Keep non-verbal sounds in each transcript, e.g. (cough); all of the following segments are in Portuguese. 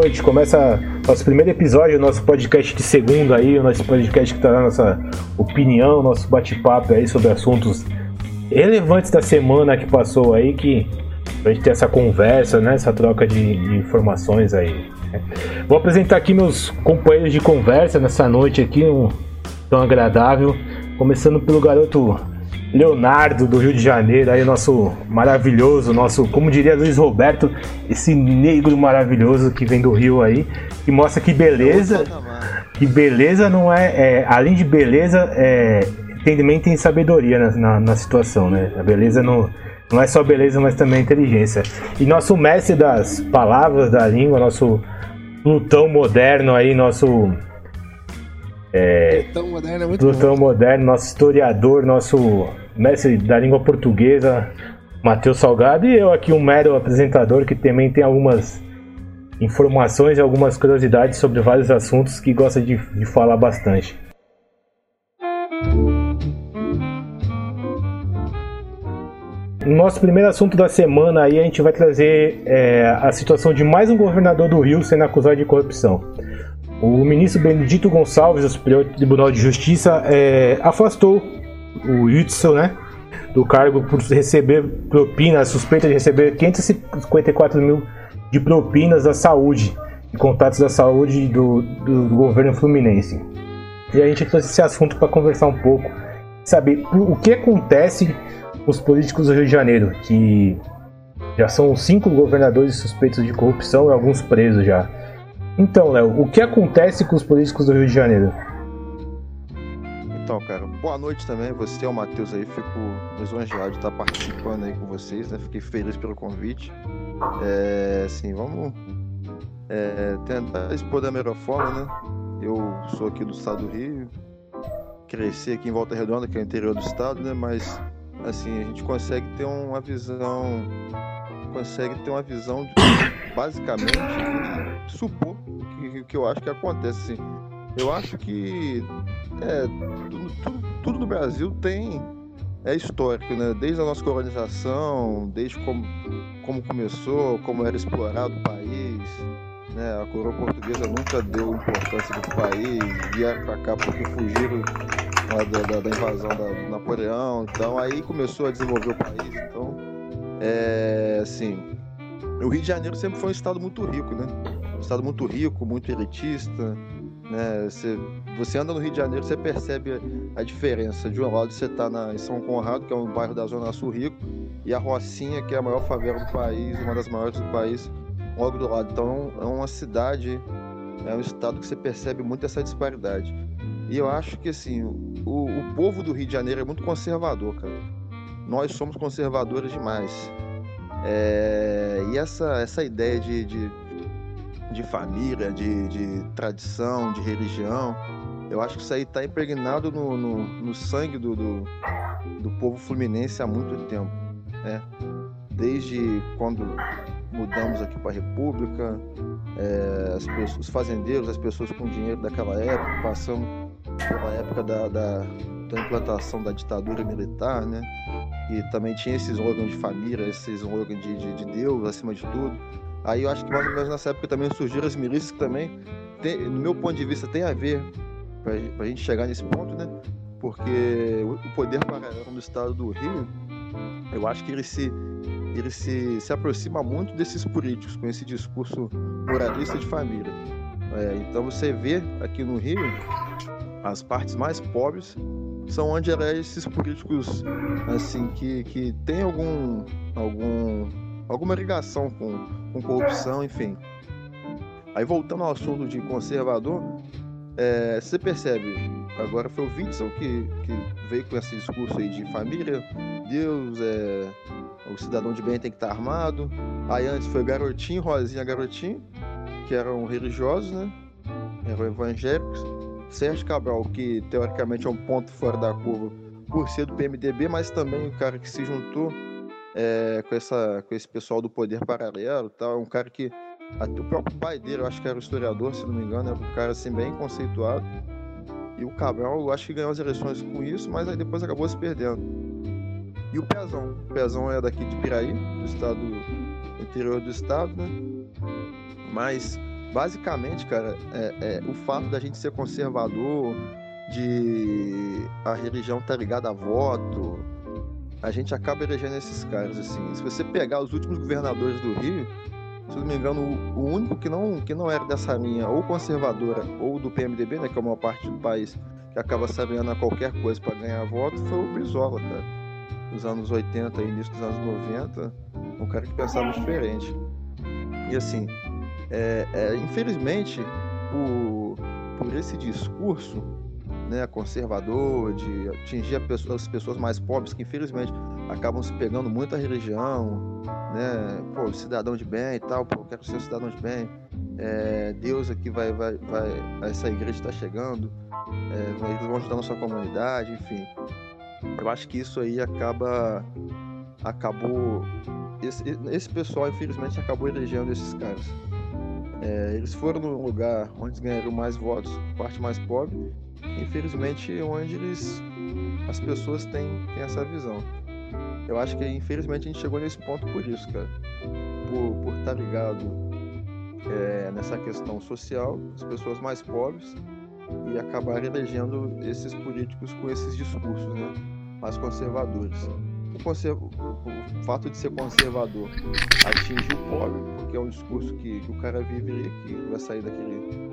noite. Começa nosso primeiro episódio, nosso podcast de segunda aí, o nosso podcast que traz nossa opinião, nosso bate-papo aí sobre assuntos relevantes da semana que passou aí, que pra gente ter essa conversa, né? Essa troca de, de informações aí. Vou apresentar aqui meus companheiros de conversa nessa noite aqui, um tão agradável. Começando pelo garoto Leonardo do Rio de Janeiro, aí nosso maravilhoso, nosso, como diria Luiz Roberto, esse negro maravilhoso que vem do Rio aí, que mostra que beleza, que beleza não é, é além de beleza, é, entendimento e sabedoria na, na, na, situação, né? A beleza não, não é só beleza, mas também inteligência. E nosso mestre das palavras da língua, nosso Plutão moderno aí, nosso é, Plutão moderno é muito Plutão bom. moderno, nosso historiador, nosso mestre da língua portuguesa, Matheus Salgado, e eu aqui, um mero apresentador que também tem algumas informações e algumas curiosidades sobre vários assuntos que gosta de, de falar bastante. No nosso primeiro assunto da semana aí a gente vai trazer é, a situação de mais um governador do Rio sendo acusado de corrupção. O ministro Benedito Gonçalves, do Superior Tribunal de Justiça, é, afastou o Hudson, né? Do cargo por receber propinas, suspeita de receber 554 mil de propinas da saúde, de contatos da saúde do, do, do governo fluminense. E a gente trouxe esse assunto para conversar um pouco, saber o que acontece com os políticos do Rio de Janeiro, que já são cinco governadores suspeitos de corrupção e alguns presos já. Então, Léo, o que acontece com os políticos do Rio de Janeiro? Então, cara, boa noite também. Você é o Matheus aí, fico lisonjeado de estar participando aí com vocês, né? Fiquei feliz pelo convite. É, assim, vamos é, tentar expor da melhor forma, né? Eu sou aqui do estado do Rio, cresci aqui em Volta Redonda, que é o interior do estado, né? Mas, assim, a gente consegue ter uma visão consegue ter uma visão de, basicamente supor o que, que eu acho que acontece. Assim. Eu acho que é, tudo, tudo, tudo no Brasil tem é histórico, né? Desde a nossa colonização, desde como, como começou, como era explorado o país, né? A coroa portuguesa nunca deu importância do país, vieram para cá porque fugiram da, da, da invasão da, do Napoleão, então aí começou a desenvolver o país, então é, assim, o Rio de Janeiro sempre foi um estado muito rico, né? Um estado muito rico, muito elitista, né? Você, você anda no Rio de Janeiro, você percebe a diferença. De um lado você está em São Conrado, que é um bairro da Zona Sul rico, e a Rocinha, que é a maior favela do país, uma das maiores do país, logo do lado. Então é uma cidade, é um estado que você percebe muito essa disparidade. E eu acho que assim, o, o povo do Rio de Janeiro é muito conservador, cara nós somos conservadores demais. É, e essa, essa ideia de, de, de família, de, de, tradição, de religião, eu acho que isso aí está impregnado no, no, no sangue do, do, do, povo fluminense há muito tempo. Né? Desde quando mudamos aqui para a República, é, as pessoas, os fazendeiros, as pessoas com dinheiro daquela época, passando pela época da, da, da implantação da ditadura militar, né? E também tinha esse slogan de família, esse slogan de, de, de Deus acima de tudo. Aí eu acho que mais ou menos nessa época também surgiram as milícias que também, tem, no meu ponto de vista, tem a ver para a gente chegar nesse ponto, né? Porque o poder paralelo no estado do Rio, eu acho que ele se ele se, se aproxima muito desses políticos, com esse discurso moralista de família. É, então você vê aqui no Rio as partes mais pobres são onde elegem esses políticos assim que, que tem algum algum alguma ligação com, com corrupção, enfim. Aí voltando ao assunto de conservador, é, você percebe, agora foi o Witzel que, que veio com esse discurso aí de família, Deus, é, o cidadão de bem tem que estar armado. Aí antes foi Garotinho, Rosinha Garotinho, que eram religiosos, né? Eram evangélicos. Sérgio Cabral, que teoricamente é um ponto fora da curva por ser do PMDB, mas também um cara que se juntou é, com, essa, com esse pessoal do poder paralelo, tal, um cara que até o próprio pai dele, eu acho que era o historiador, se não me engano, era um cara assim bem conceituado. E o Cabral, eu acho que ganhou as eleições com isso, mas aí depois acabou se perdendo. E o Pezão, o Pezão é daqui de Piraí, do estado do interior do estado, né? Mas basicamente, cara, é, é, o fato da gente ser conservador, de a religião estar tá ligada a voto, a gente acaba elegendo esses caras, assim. Se você pegar os últimos governadores do Rio, se não me engano, o único que não, que não era dessa linha, ou conservadora, ou do PMDB, né, que é uma parte do país que acaba se a qualquer coisa para ganhar voto, foi o Brizola, cara. Nos anos 80 início dos anos 90, um cara que pensava diferente. E assim, é, é, infelizmente, por, por esse discurso né, conservador, de atingir as pessoas mais pobres, que infelizmente acabam se pegando muito à religião, né, pô, cidadão de bem e tal, pô, quero ser um cidadão de bem, é, Deus aqui vai, vai, vai, essa igreja está chegando, é, eles vão ajudar a nossa comunidade, enfim. Eu acho que isso aí acaba, acabou, esse, esse pessoal infelizmente acabou elegendo esses caras. É, eles foram no lugar onde ganharam mais votos, parte mais pobre, infelizmente onde eles, as pessoas têm, têm essa visão. Eu acho que infelizmente a gente chegou nesse ponto por isso, cara. Por, por estar tá ligado é, nessa questão social, as pessoas mais pobres, e acabar elegendo esses políticos com esses discursos né, mais conservadores o, fato de ser conservador atinge o pobre, porque é um discurso que, que o cara vive ali, que vai sair daquele,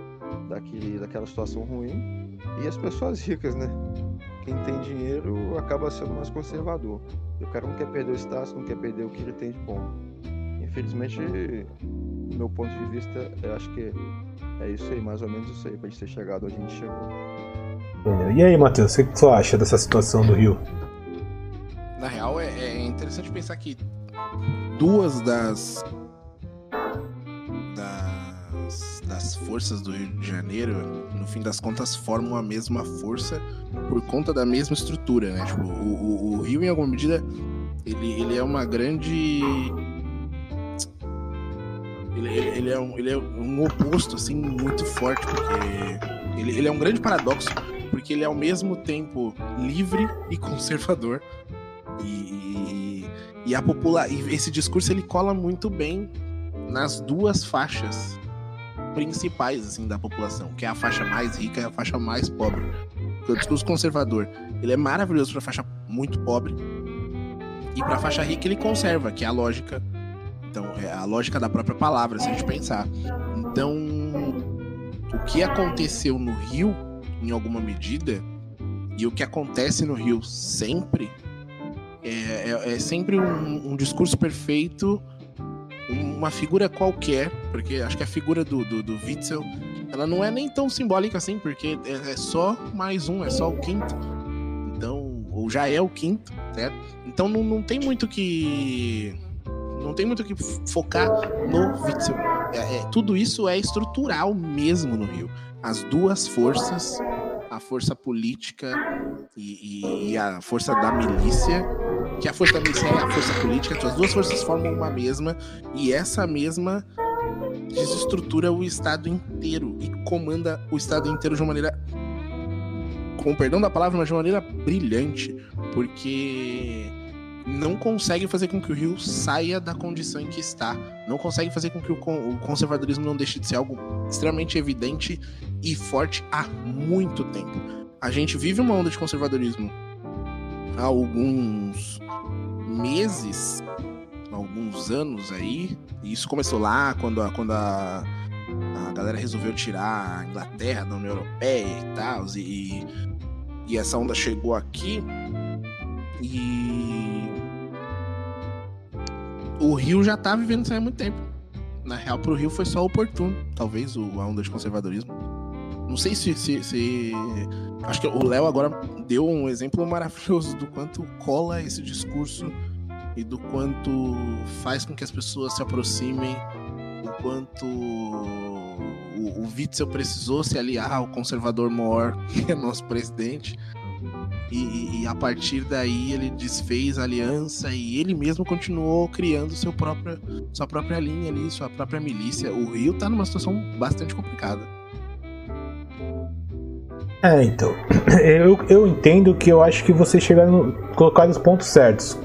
daquele, daquela situação ruim, e as pessoas ricas, né? Quem tem dinheiro acaba sendo mais conservador. E o cara não quer perder o status, não quer perder o que ele tem de bom. Infelizmente, do meu ponto de vista, eu acho que é isso aí, mais ou menos isso aí, pra gente ter chegado onde a gente chegou. E aí, Matheus, o que você acha dessa situação do Rio? Na real, é, é interessante pensar que duas das, forças do Rio de Janeiro, no fim das contas, formam a mesma força por conta da mesma estrutura, né? Tipo, o, o, o Rio, em alguma medida, ele, ele é uma grande ele, ele, é um, ele é um oposto, assim, muito forte, porque ele, ele é um grande paradoxo, porque ele é ao mesmo tempo livre e conservador, e, e, a popular, e esse discurso ele cola muito bem nas duas faixas principais assim da população, que é a faixa mais rica e a faixa mais pobre. Porque o discurso conservador, ele é maravilhoso para a faixa muito pobre e para a faixa rica ele conserva, que é a lógica. Então, é a lógica da própria palavra, se a gente pensar. Então, o que aconteceu no Rio, em alguma medida, e o que acontece no Rio sempre é, é, é sempre um, um, discurso perfeito, uma figura qualquer, porque acho que a figura do, do, do Witzel, ela não é nem tão simbólica assim, porque é, é só mais um, é só o quinto. Então, ou já é o quinto, certo? Então não, não tem muito que. Não tem muito que focar no Witzel. É, é, tudo isso é estrutural mesmo no Rio. As duas forças a força política e, e, e, a força da milícia, que a força milícia é a força política, as duas forças formam uma mesma, e essa mesma desestrutura o Estado inteiro e comanda o Estado inteiro de uma maneira, com perdão da palavra, mas de uma maneira brilhante, porque não consegue fazer com que o Rio saia da condição em que está, não consegue fazer com que o conservadorismo não deixe de ser algo extremamente evidente e forte há muito tempo. A gente vive uma onda de conservadorismo há alguns meses, alguns anos aí, e isso começou lá quando a, quando a, a galera resolveu tirar a Inglaterra da União Europeia e tal, e, e essa onda chegou aqui e o Rio já tá vivendo isso há muito tempo. Na real, pro Rio foi só oportuno, talvez, o, a onda de conservadorismo. Não sei se, se, se... Acho que o Léo agora deu um exemplo maravilhoso do quanto cola esse discurso e do quanto faz com que as pessoas se aproximem, o quanto o, o Witzel precisou se aliar ao conservador maior, (laughs) que é nosso presidente, e, e, a partir daí ele desfez a aliança e ele mesmo continuou criando seu próprio, sua própria linha ali, sua própria milícia. O Rio tá numa situação bastante complicada. É, então. (clears throat) Eu, eu entendo que eu acho que você chegaram colocar os pontos certos.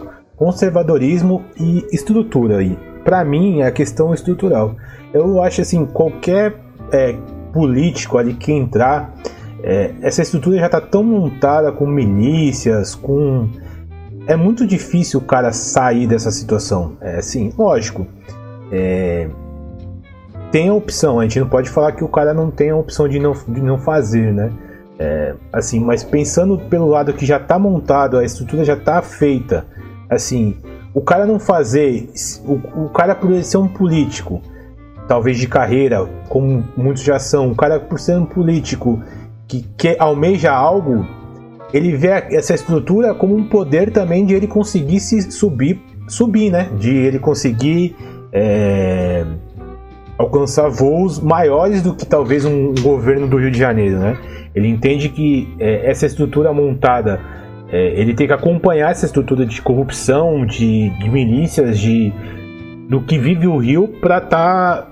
Conservadorismo e estrutura aí. Para mim é a questão estrutural. Eu acho assim, qualquer é, político ali que entrar, é, essa estrutura já está tão montada com milícias, com. É muito difícil o cara sair dessa situação. É assim, lógico. É, tem a opção, a gente não pode falar que o cara não tem a opção de não, de não fazer, né? É, assim, mas pensando pelo lado que já está montado, a estrutura já está feita, assim, o cara não fazer, o, o cara por ser um político, talvez de carreira, como muitos já são, o cara por ser um político que, que almeja algo, ele vê essa estrutura como um poder também de ele conseguir se subir, subir, né? De ele conseguir é, alcançar voos maiores do que talvez um governo do Rio de Janeiro, né? Ele entende que é, essa estrutura montada é, ele tem que acompanhar essa estrutura de corrupção, de, de milícias, de do que vive o Rio para estar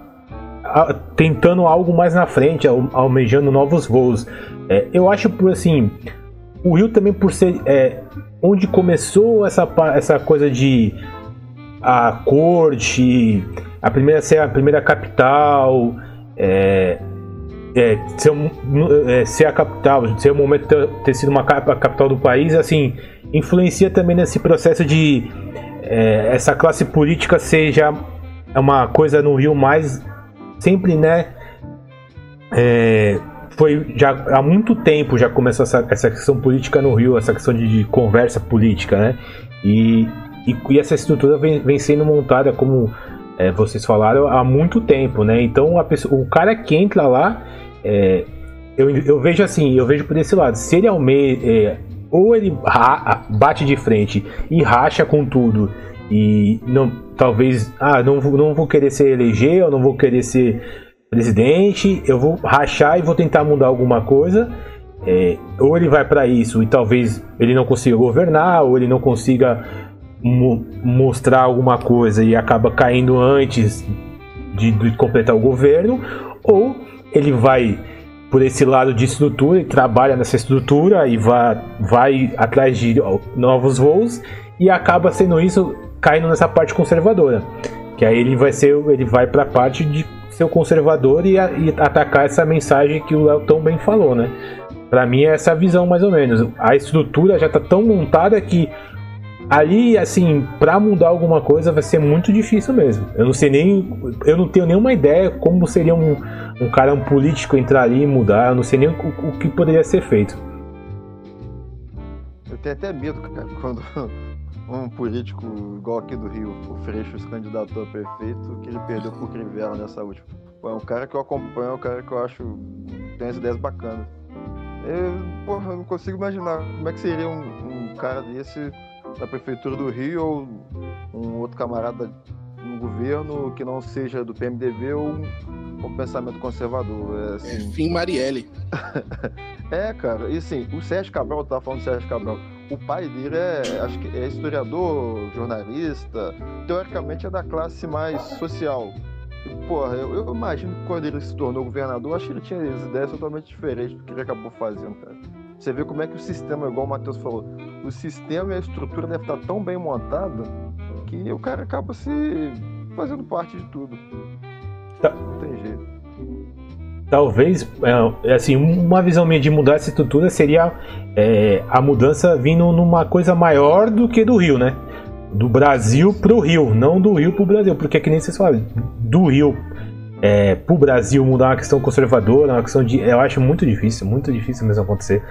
tá tentando algo mais na frente, almejando novos voos. É, eu acho por assim, o Rio também por ser é, onde começou essa, essa coisa de a corte, a primeira ser a primeira capital, é, é, ser, é, ser, a capital, ser o momento ter, ter sido uma a capital do país, assim, influencia também nesse processo de é, essa classe política seja uma coisa no Rio mais sempre, né? É, foi já há muito tempo já começou essa, essa questão política no Rio, essa questão de, de conversa política, né? E, e, e, essa estrutura vem, vem sendo montada como é, vocês falaram há muito tempo, né? Então pessoa, o cara que entra lá é, eu, eu, vejo assim, eu vejo por esse lado. Se ele almeja, é, ou ele bate de frente e racha com tudo e não, talvez, ah, não, não vou querer ser eleger, eu não vou querer ser presidente, eu vou rachar e vou tentar mudar alguma coisa. É, ou ele vai para isso e talvez ele não consiga governar, ou ele não consiga mo mostrar alguma coisa e acaba caindo antes de, de completar o governo, ou ele vai por esse lado de estrutura e trabalha nessa estrutura e vai, vai atrás de novos voos e acaba sendo isso caindo nessa parte conservadora que aí ele vai ser ele vai para a parte de ser o conservador e, a, e, atacar essa mensagem que o Léo tão bem falou né? Para mim é essa visão mais ou menos. A estrutura já está tão montada que ali, assim, para mudar alguma coisa vai ser muito difícil mesmo. Eu não sei nem. Eu não tenho nenhuma ideia como seria um, um cara, um político entrar ali e mudar. Eu não sei nem o, o que poderia ser feito. Eu tenho até medo, cara, (laughs) quando um político igual aqui do Rio, o Freixo, se candidatou a prefeito, que ele perdeu por Crivella nessa última. É um cara que eu acompanho, é um cara que eu acho tem as ideias bacanas. Eu, porra, eu não consigo imaginar como é que seria um, um cara desse da prefeitura do Rio ou um outro camarada no governo que não seja do PMDB ou um, pensamento conservador. É, assim... é Fim Marielle. (laughs) é, cara, e assim, o Sérgio Cabral, eu tava falando do Sérgio Cabral, o pai dele é, acho que é historiador, jornalista, teoricamente é da classe mais social. E, porra, eu, eu, imagino que quando ele se tornou governador, acho que ele tinha as ideias totalmente diferentes do que ele acabou fazendo, cara. Você vê como é que o sistema, igual o Matheus falou, o sistema e a estrutura deve estar tão bem montada que o cara acaba se fazendo parte de tudo. Tá. Não tem jeito. Talvez, é, assim, uma visão minha de mudar essa estrutura seria é, a mudança vindo numa coisa maior do que do Rio, né? Do Brasil pro Rio, não do Rio pro Brasil, porque é que nem vocês falaram, do Rio é, pro Brasil mudar uma questão conservadora, uma questão de. Eu acho muito difícil, muito difícil mesmo acontecer.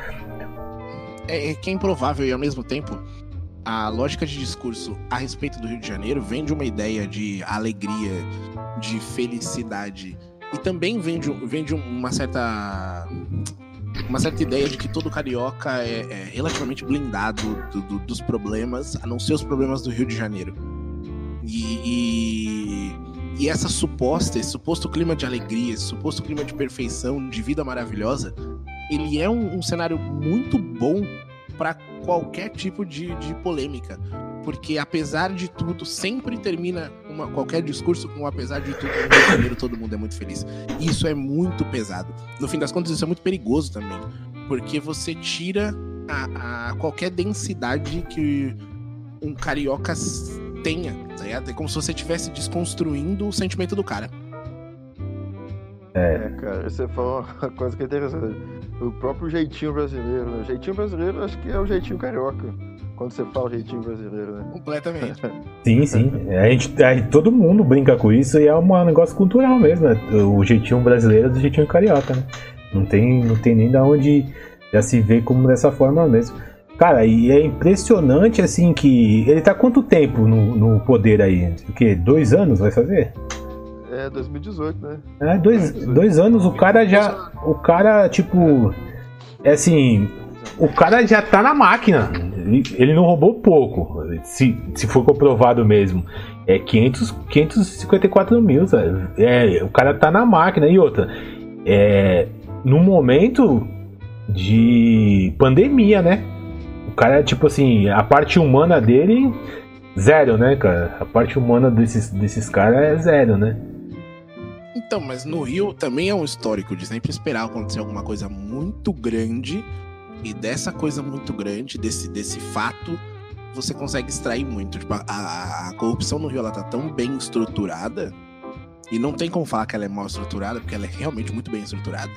É, é que é improvável e ao mesmo tempo a lógica de discurso a respeito do Rio de Janeiro vem de uma ideia de alegria, de felicidade. E também vem de, vem de uma certa. Uma certa ideia de que todo carioca é, é relativamente blindado do, do, dos problemas, a não ser os problemas do Rio de Janeiro. e, e e essa suposta, esse suposto clima de alegria, esse suposto clima de perfeição, de vida maravilhosa, ele é um, um cenário muito bom para qualquer tipo de, de polêmica. Porque apesar de tudo, sempre termina uma, qualquer discurso com apesar de tudo, Janeiro todo mundo é muito feliz. Isso é muito pesado. No fim das contas, isso é muito perigoso também. Porque você tira a, a qualquer densidade que um carioca tenha, tá ligado? É como se você estivesse desconstruindo o sentimento do cara. É. é, cara, você falou uma (laughs) coisa que é interessante. O próprio jeitinho brasileiro, né? O jeitinho brasileiro acho que é o jeitinho carioca. Quando você fala jeitinho brasileiro, né? Completamente. (laughs) sim, sim. A gente, a, todo mundo brinca com isso e é um negócio cultural mesmo, né? O jeitinho brasileiro do jeitinho carioca, né? Não tem, não tem nem da onde já se vê como dessa forma mesmo. Cara, e é impressionante assim que. Ele tá quanto tempo no, no poder aí? O quê? Dois anos vai fazer? É, 2018, né? É, dois, dois anos, o cara já. O cara, tipo. É assim. O cara já tá na máquina. Ele, ele não roubou pouco. Se, se for comprovado mesmo. É 500, 554 mil, sabe? É, o cara tá na máquina. E outra. É. No momento de pandemia, né? Cara, tipo assim, a parte humana dele. Zero, né, cara? A parte humana desses, desses caras é zero, né? Então, mas no Rio também é um histórico de sempre esperar acontecer alguma coisa muito grande e dessa coisa muito grande, desse, desse fato, você consegue extrair muito. Tipo, a, a corrupção no Rio ela tá tão bem estruturada e não tem como falar que ela é mal estruturada, porque ela é realmente muito bem estruturada,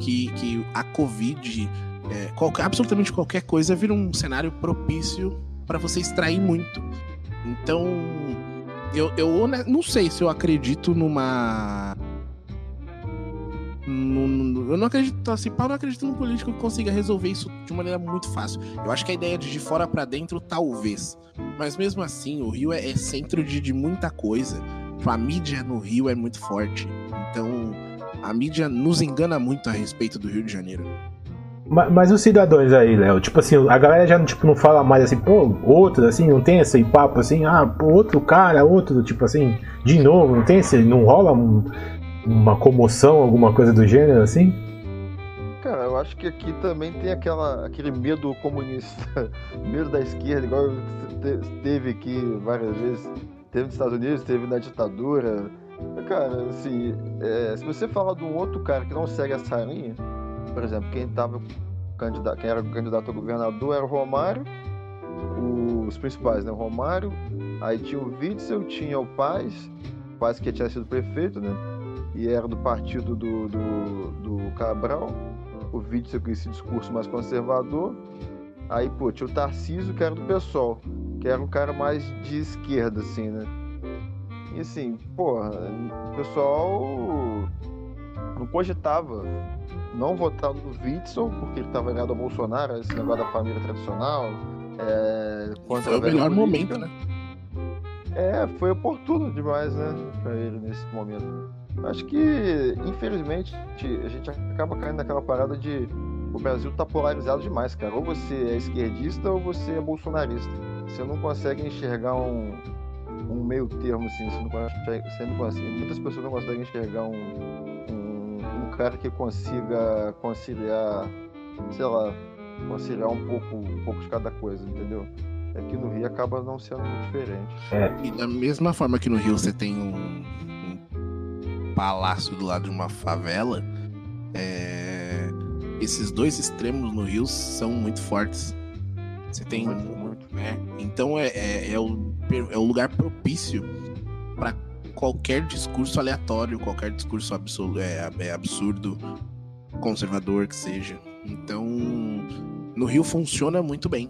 que, que a Covid, é, qualquer, absolutamente qualquer coisa, vira um cenário propício para você extrair muito. Então, eu, eu não sei se eu acredito numa. eu não acredito, assim, eu não acredito num político que consiga resolver isso de maneira muito fácil. Eu acho que a ideia de de fora para dentro, talvez. Mas mesmo assim, o Rio é, é centro de, de muita coisa. Tipo, a mídia no Rio é muito forte. Então, a mídia nos engana muito a respeito do Rio de Janeiro. Mas, mas, os cidadãos aí, Léo, tipo assim, a galera já tipo, não fala mais assim, pô, outro, assim, não tem esse papo assim, ah, pô, outro cara, outro, tipo assim, de novo, não tem esse, não rola um, uma comoção, alguma coisa do gênero assim? Cara, eu acho que aqui também tem aquela, aquele medo comunista, (laughs) medo da esquerda, igual teve aqui várias vezes, teve nos Estados Unidos, teve na ditadura. Cara, assim, é, se você fala de um outro cara que não segue essa linha, por exemplo, quem tava candidato, quem era candidato a governador era o Romário, os principais, né? O Romário, aí tinha o Witzel, tinha o Paz, o Paz que tinha sido prefeito, né? E era do partido do, do, do Cabral, o Witzel com esse discurso mais conservador. Aí, pô, tinha o Tarcísio, que era do PSOL, que era um cara mais de esquerda, assim, né? E assim, porra, o pessoal não cogitava não votar no Witzel, porque ele estava ligado ao Bolsonaro, esse negócio da família tradicional. É, foi o melhor momento, né? É, foi oportuno demais, né, para ele nesse momento. Acho que, infelizmente, a gente acaba caindo naquela parada de o Brasil tá polarizado demais, cara. Ou você é esquerdista ou você é bolsonarista. Você não consegue enxergar um, um meio termo, assim. Você não consegue, você não consegue, muitas pessoas não conseguem enxergar um, cara que consiga conciliar, sei lá, conciliar um pouco, um pouco de cada coisa, entendeu? Aqui no Rio acaba não sendo muito diferente. É. E da mesma forma que no Rio você tem um, um palácio do lado de uma favela, é... esses dois extremos no Rio são muito fortes. Você tem muito, muito. É, então é, é, é, o, é o lugar propício para qualquer discurso aleatório, qualquer discurso absurdo, é, é absurdo, conservador que seja. Então, no Rio funciona muito bem.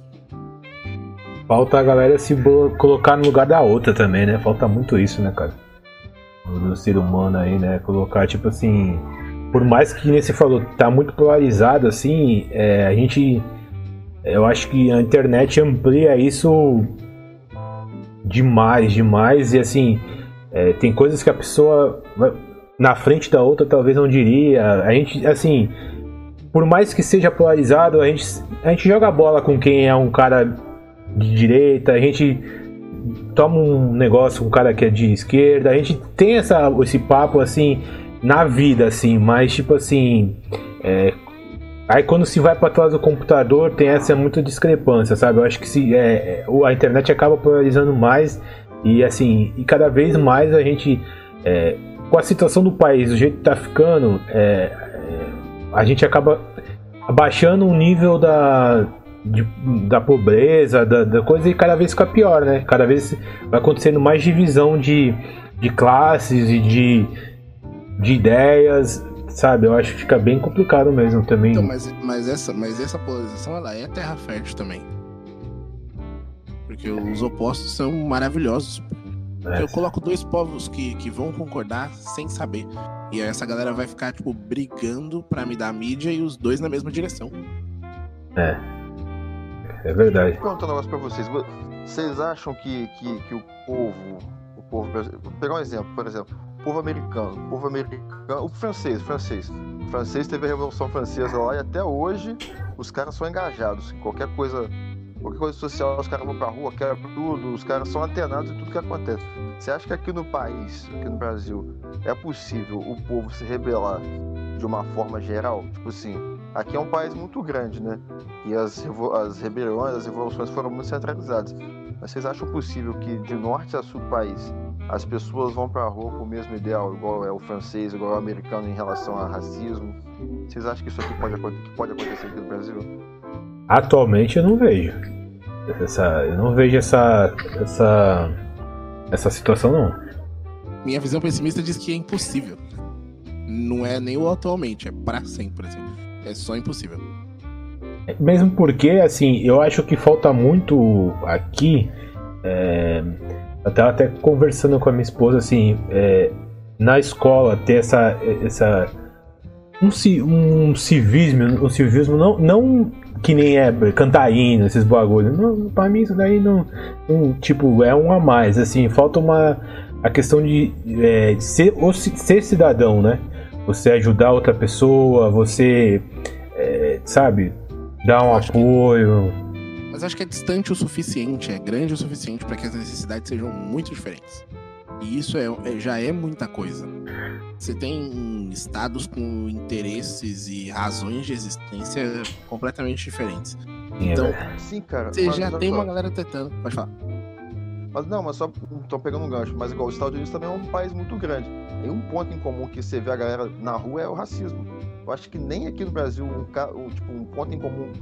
Falta a galera se colocar no lugar da outra também, né? Falta muito isso, né, cara? Do ser humano aí, né? Colocar, tipo assim. Por mais que nem você falou, tá muito polarizado, assim, é, a gente. Eu acho que a internet amplia isso demais, demais. E assim, é, tem coisas que a pessoa na frente da outra talvez não diria. A gente, assim, por mais que seja polarizado, a gente, a gente joga bola com quem é um cara de direita, a gente toma um negócio com um cara que é de esquerda, a gente tem essa, esse papo assim na vida, assim, mas tipo assim. É, Aí quando se vai para trás do computador tem essa muita discrepância, sabe? Eu acho que se, é, é a internet acaba polarizando mais e assim, e cada vez mais a gente, é, com a situação do país, do jeito que tá ficando, é, é, a gente acaba abaixando o nível da, de, da pobreza, da, da, coisa, e cada vez fica pior, né? Cada vez vai acontecendo mais divisão de, de classes e de, de ideias, sabe? Eu acho que fica bem complicado mesmo também. Então, mas, mas, essa, mas essa polarização ela é terra fértil também. Porque os opostos são maravilhosos. É. Eu coloco dois povos que, que vão concordar sem saber. E aí essa galera vai ficar, tipo, brigando pra me dar mídia e os dois na mesma direção. É. É verdade. Vou perguntar um negócio pra vocês. Vocês acham que, que, que o povo. O povo. Vou pegar um exemplo, por exemplo. O povo americano. O povo americano. O francês, o francês. O francês teve a Revolução Francesa lá e até hoje os caras são engajados. Qualquer coisa. Qualquer coisa social, os caras vão pra rua, quebram tudo, os caras são antenados em tudo que acontece. Você acha que aqui no país, aqui no Brasil, é possível o povo se rebelar de uma forma geral? Tipo assim, aqui é um país muito grande, né? E as, as rebeliões, as revoluções foram muito centralizadas. Mas vocês acham possível que de norte a sul do país as pessoas vão pra rua com o mesmo ideal, igual é o francês, igual é o americano em relação a racismo? Vocês acham que isso aqui pode, pode acontecer aqui no Brasil? Atualmente eu não vejo. Essa, eu não vejo essa, essa, essa situação não. Minha visão pessimista diz que é impossível. Não é nem o atualmente, é pra sempre, assim. É só impossível. Mesmo porque, assim, eu acho que falta muito aqui. é, eu tava até conversando com a minha esposa, assim, é, na escola ter essa. essa um, um civismo, um civismo não, não que nem é cantar hino, esses bagulhos. Não, pra mim isso daí não, não, Tipo, é um a mais, assim, falta uma. A questão de, é, de ser, ser cidadão, né? Você ajudar outra pessoa, você. é, sabe? Dar um Acho que- apoio. Mas acho que é distante o suficiente, é grande o suficiente para que as necessidades sejam muito diferentes. E isso é, é- já é muita coisa. Você tem estados com interesses e razões de existência completamente diferentes. É Então. Sim, cara. Você mas já tem só. uma galera tetando. Pode falar. Mas não, mas só tô pegando um gancho. Mas igual os Estados Unidos também é um país muito grande. Tem um ponto em comum que você vê a galera na rua é o racismo. Eu acho que nem aqui no Brasil um, ca- um, tipo, um ponto em comum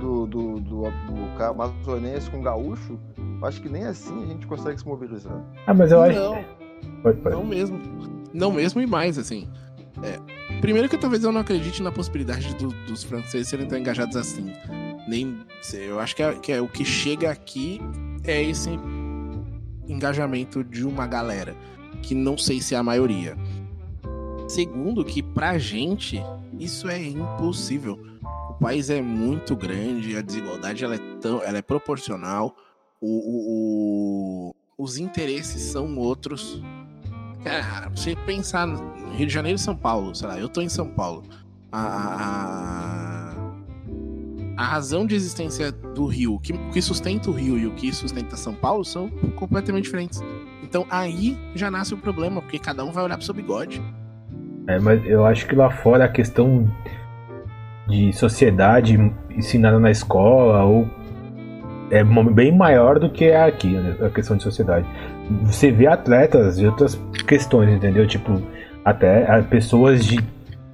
do, do, do, do ca- amazonense com o gaúcho, acho que nem assim a gente consegue se mobilizar. Ah, mas eu acho. Não, Pode, pode. não mesmo. Não mesmo e mais, assim. É, primeiro que talvez eu não acredite na possibilidade do- dos franceses serem tão engajados assim. Nem. Eu acho que, é, que é o que chega aqui é esse engajamento de uma galera. Que não sei se é a maioria. Segundo, que pra gente isso é impossível. O país é muito grande, a desigualdade ela é, tão, ela é proporcional, o, o- o- os interesses são outros. Cara, você pensar no Rio de Janeiro e São Paulo, sei lá, eu tô em São Paulo. A, a, razão de existência do Rio, que, o que sustenta o Rio e o que sustenta São Paulo são completamente diferentes. Então aí já nasce o problema, porque cada um vai olhar pro seu bigode. É, mas eu acho que lá fora a questão de sociedade ensinada na escola ou é bem maior do que é aqui, né, a questão de sociedade. Você vê atletas de outras questões, entendeu? Tipo, até pessoas de.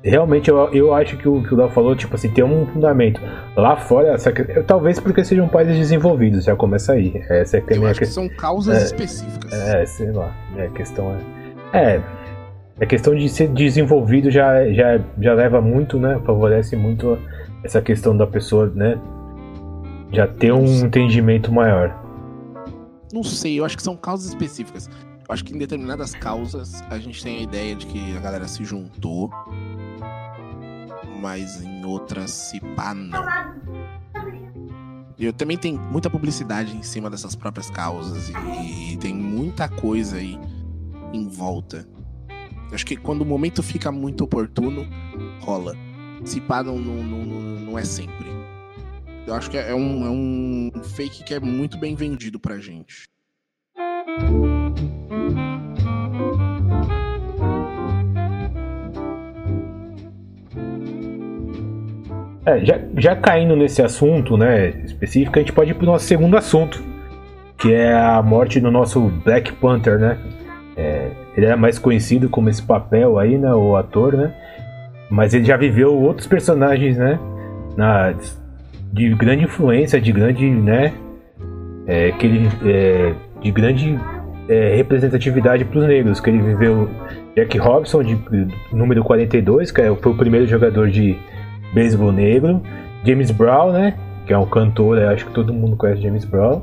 Realmente, eu, eu acho que o que o Léo falou, tipo assim, tem um fundamento. Lá fora, essa, talvez porque sejam países desenvolvidos, já começa aí. Essa é que é Eu acho que são causas É, específicas. É, sei lá. É, a questão é. É. A questão de ser desenvolvido já, já, já leva muito, né? Favorece muito essa questão da pessoa, né? Já ter um entendimento maior. Não sei, eu acho que são causas específicas. Eu acho que em determinadas causas a gente tem a ideia de que a galera se juntou, mas em outras se pá, não. E eu também tem muita publicidade em cima dessas próprias causas e, e tem muita coisa aí em volta. Eu acho que quando o momento fica muito oportuno, rola. Se pá, não, não, não, não é sempre. Eu acho que é um, é um fake que é muito bem vendido pra gente. É, já, já caindo nesse assunto, né, específico, a gente pode ir pro nosso segundo assunto, que é a morte do nosso Black Panther, né? É, ele é mais conhecido como esse papel aí, né, o ator, né? Mas ele já viveu outros personagens, né? Na, de grande influência, de grande, né? É, que ele, é, de grande é, representatividade para os negros, que ele viveu Jack Robson, de número 42, que é, foi o primeiro jogador de beisebol negro, James Brown, né, que é um cantor, acho que todo mundo conhece James Brown,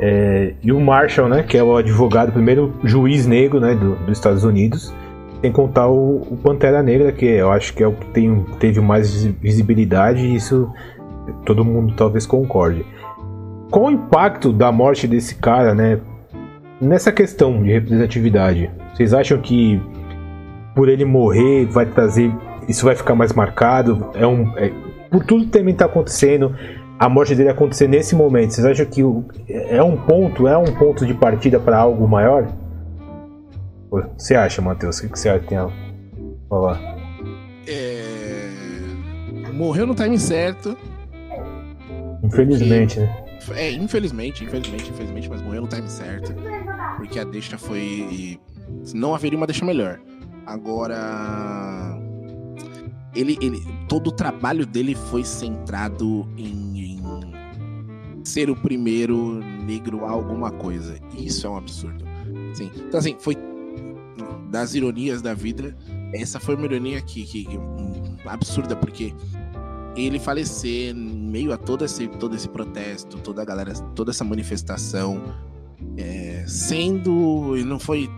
é, e o Marshall, né, que é o advogado, primeiro juiz negro, né, do, dos Estados Unidos, sem contar o, o, Pantera Negra, que eu acho que é o que tem, teve mais visibilidade, e isso todo mundo talvez concorde. Qual o impacto da morte desse cara, né, nessa questão de representatividade? Vocês acham que por ele morrer vai trazer, isso vai ficar mais marcado? É um, é, por tudo que também está acontecendo, a morte dele acontecer nesse momento, vocês acham que é um ponto, é um ponto de partida para algo maior? Você acha, Matheus? O que você tem a falar? É... Morreu no time certo. Infelizmente, né? É, infelizmente, infelizmente, infelizmente, mas morreu no time certo. Porque a deixa foi. Não haveria uma deixa melhor. Agora. Ele, ele, todo o trabalho dele foi centrado em, em ser o primeiro negro a alguma coisa. Isso é um absurdo. Sim. Então, assim, foi das ironias da vida. Essa foi uma ironia que, que, que absurda, porque ele falecer meio a todo esse, todo esse protesto, toda a galera, toda essa manifestação, é, sendo. não foi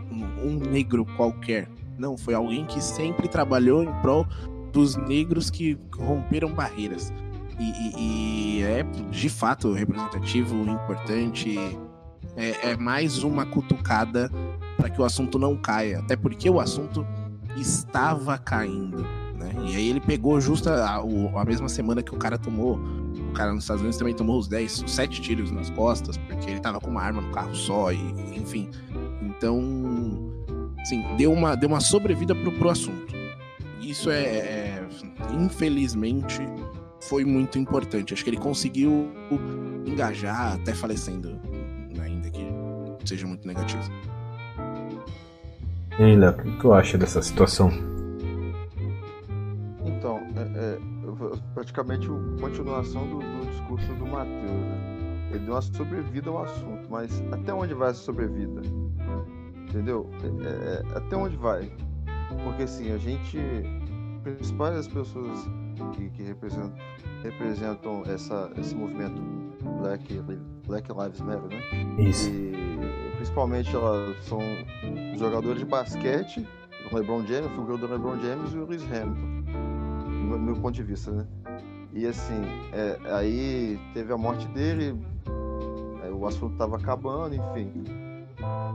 um negro qualquer, não, foi alguém que sempre trabalhou em prol dos negros que romperam barreiras. E, e, e é de fato representativo, importante. É, é mais uma cutucada para que o assunto não caia, até porque o assunto estava caindo né? E aí ele pegou justo a, a, mesma semana que o cara tomou. Cara nos Estados Unidos também tomou os 10, os 7 tiros nas costas, porque ele tava com uma arma no carro só, e enfim. Então, assim, deu uma, deu uma sobrevida pro, pro assunto. Isso é, é infelizmente, foi muito importante. Acho que ele conseguiu engajar até falecendo, ainda que seja muito negativo. E aí, Léo, o que tu acha dessa situação? Praticamente a continuação do, do discurso do Matheus. Né? Ele deu uma sobrevida ao assunto, mas até onde vai essa sobrevida? Entendeu? É, é, até onde vai? Porque assim, a gente. Principais pessoas que, que representam, representam essa, esse movimento Black, Black Lives Matter, né? Isso. E principalmente elas são jogadores de basquete, o LeBron James, o figura do LeBron James e o Lewis Hamilton, do meu ponto de vista, né? E assim, é, aí teve a morte dele, o assunto estava acabando, enfim.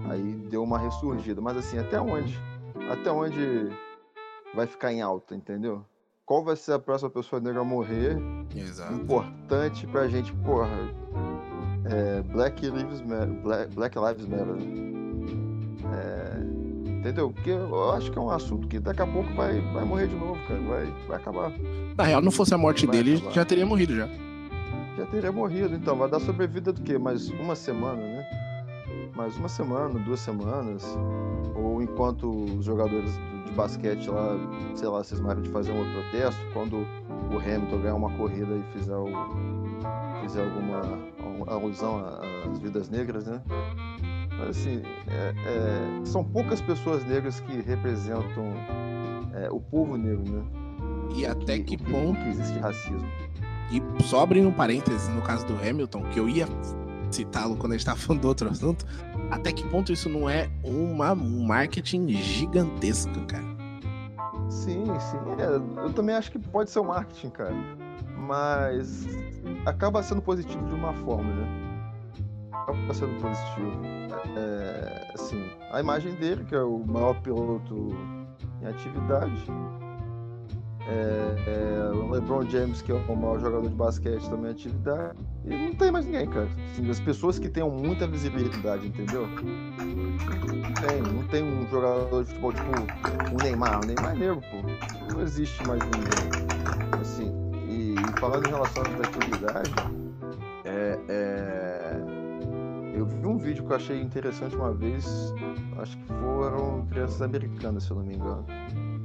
Aí deu uma ressurgida. Mas assim, até onde? Até onde vai ficar em alta, entendeu? Qual vai ser a próxima pessoa negra a morrer? Exato. Importante pra gente, porra. É, Black Lives Matter. Black, Black Lives Matter. É, Entendeu? Porque eu acho que é um assunto que daqui a pouco vai, vai morrer de novo, cara. Vai, vai acabar. Na real, não fosse a morte vai dele, acabar. já teria morrido já. Já teria morrido, então. Vai dar sobrevida do quê? Mais uma semana, né? Mais uma semana, duas semanas. Ou enquanto os jogadores de basquete lá, sei lá, vocês marcam de fazer um outro protesto, quando o Hamilton ganhar uma corrida e fizer, o, fizer alguma alusão às vidas negras, né? Mas assim, é, é, são poucas pessoas negras que representam é, o povo negro, né? E até que, que ponto que existe racismo. E só abrindo um parênteses no caso do Hamilton, que eu ia citá-lo quando a gente estava falando do outro assunto, até que ponto isso não é uma, um marketing gigantesco, cara? Sim, sim. É, eu também acho que pode ser um marketing, cara. Mas acaba sendo positivo de uma forma, né? Acaba sendo positivo é, assim, a imagem dele, que é o maior piloto em atividade. É, é, o LeBron James, que é o maior jogador de basquete também em atividade. E não tem mais ninguém, cara. Assim, as pessoas que tenham muita visibilidade, entendeu? Não tem, não tem um jogador de futebol tipo o Neymar. O Neymar é negro, pô. Não existe mais ninguém. Assim, e, e falando em relação à atividade, é, é eu vi um vídeo que eu achei interessante uma vez, acho que foram crianças americanas, se eu não me engano.